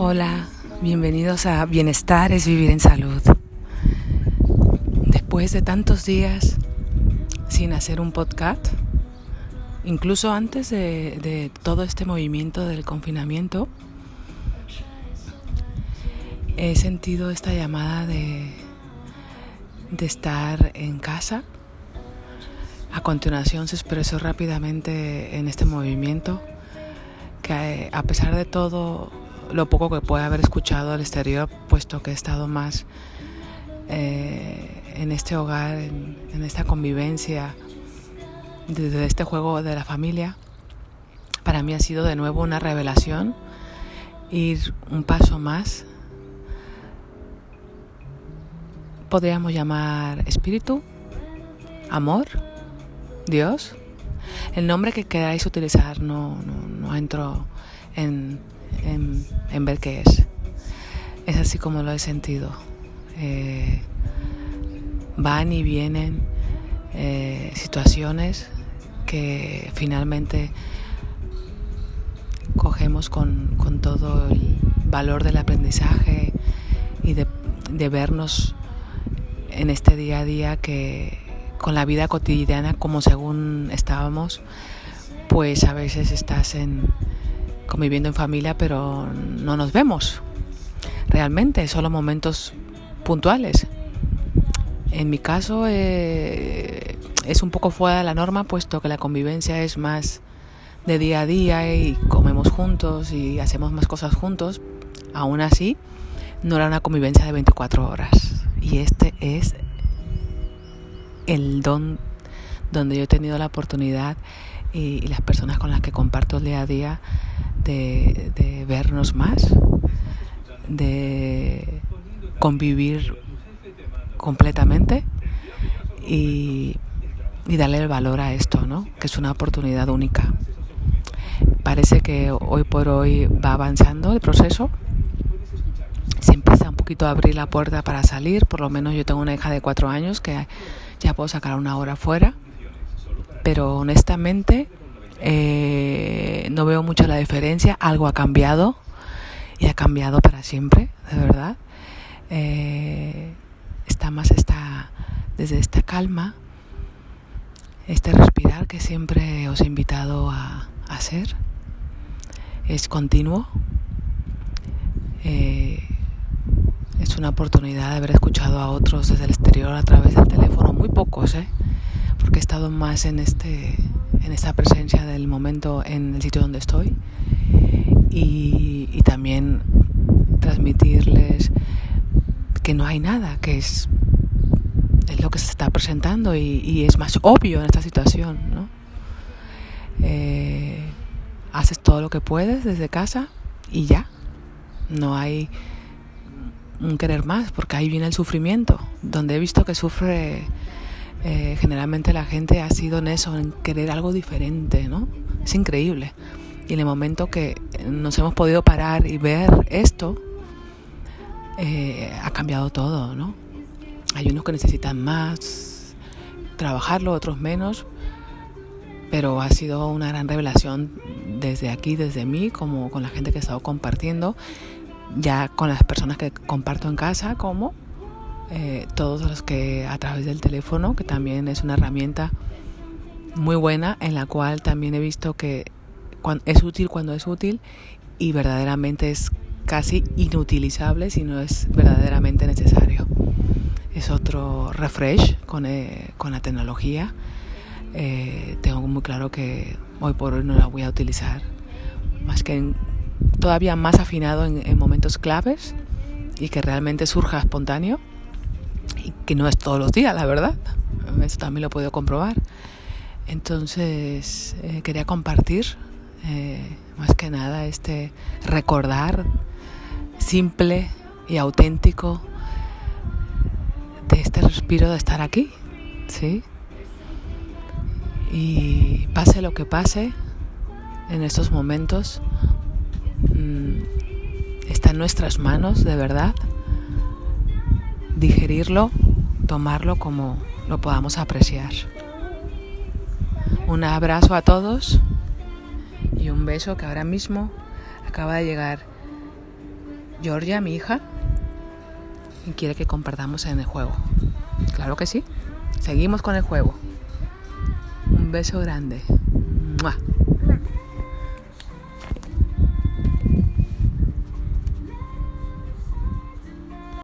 Hola, bienvenidos a Bienestar es vivir en salud. Después de tantos días sin hacer un podcast, incluso antes de, todo este movimiento del confinamiento, he sentido esta llamada de, de estar en casa. A continuación se expresó rápidamente en este movimiento que a pesar de todo lo poco que pueda haber escuchado al exterior, puesto que he estado más eh, en este hogar, en, esta convivencia, desde este juego de la familia, para mí ha sido de nuevo una revelación ir un paso más. Podríamos llamar espíritu, amor, Dios. El nombre que queráis utilizar no, no, no entro en ver qué es. Es así como lo he sentido. Eh, van y vienen eh, situaciones que finalmente cogemos con, todo el valor del aprendizaje y de, de, vernos en este día a día que con la vida cotidiana como según estábamos, pues a veces estás en, conviviendo en familia, pero no nos vemos realmente, solo momentos puntuales. En mi caso eh, es un poco fuera de la norma, puesto que la convivencia es más de día a día y comemos juntos y hacemos más cosas juntos. Aún así, no era una convivencia de 24 horas. Y este es el don donde yo he tenido la oportunidad y, y las personas con las que comparto día a día de, vernos más, de convivir completamente y, darle el valor a esto, ¿no? que es una oportunidad única. Parece que hoy por hoy va avanzando el proceso. Se empieza un poquito a abrir la puerta para salir. Por lo menos yo tengo una hija de cuatro años que ya puedo sacar una hora fuera. Pero honestamente eh, no veo mucho la diferencia, algo ha cambiado y ha cambiado para siempre, de verdad. Eh, está más esta, desde esta calma, este respirar que siempre os he invitado a, hacer. Es continuo. Eh, es una oportunidad de haber escuchado a otros desde el exterior a través del teléfono, muy pocos, ¿eh? porque he estado más en este en esta presencia del momento en el sitio donde estoy y, también transmitirles que no hay nada, que es, es lo que se está presentando y, y, es más obvio en esta situación. ¿no? Eh, haces todo lo que puedes desde casa y ya. No hay un querer más, porque ahí viene el sufrimiento, donde he visto que sufre eh, generalmente la gente ha sido en eso, en querer algo diferente, ¿no? Es increíble. Y en el momento que nos hemos podido parar y ver esto, eh, ha cambiado todo, ¿no? Hay unos que necesitan más trabajarlo, otros menos, pero ha sido una gran revelación desde aquí, desde mí, como con la gente que he estado compartiendo, ya con las personas que comparto en casa, como eh, todos los que a través del teléfono, que también es una herramienta muy buena en la cual también he visto que es útil cuando es útil y verdaderamente es casi inutilizable si no es verdaderamente necesario. Es otro refresh con, eh, con la tecnología. Eh, tengo muy claro que hoy por hoy no la voy a utilizar, más que todavía más afinado en, en momentos claves y que realmente surja espontáneo que no es todos los días, la verdad. Eso también lo puedo comprobar. Entonces, eh, quería compartir eh, más que nada este recordar simple y auténtico de este respiro de estar aquí, ¿sí? Y pase lo que pase en estos momentos, mm, está en nuestras manos, de verdad, digerirlo, tomarlo como lo podamos apreciar. Un abrazo a todos y un beso que ahora mismo acaba de llegar Georgia, mi hija, quiere que compartamos en el juego. Claro que sí. Seguimos con el juego. Un beso grande.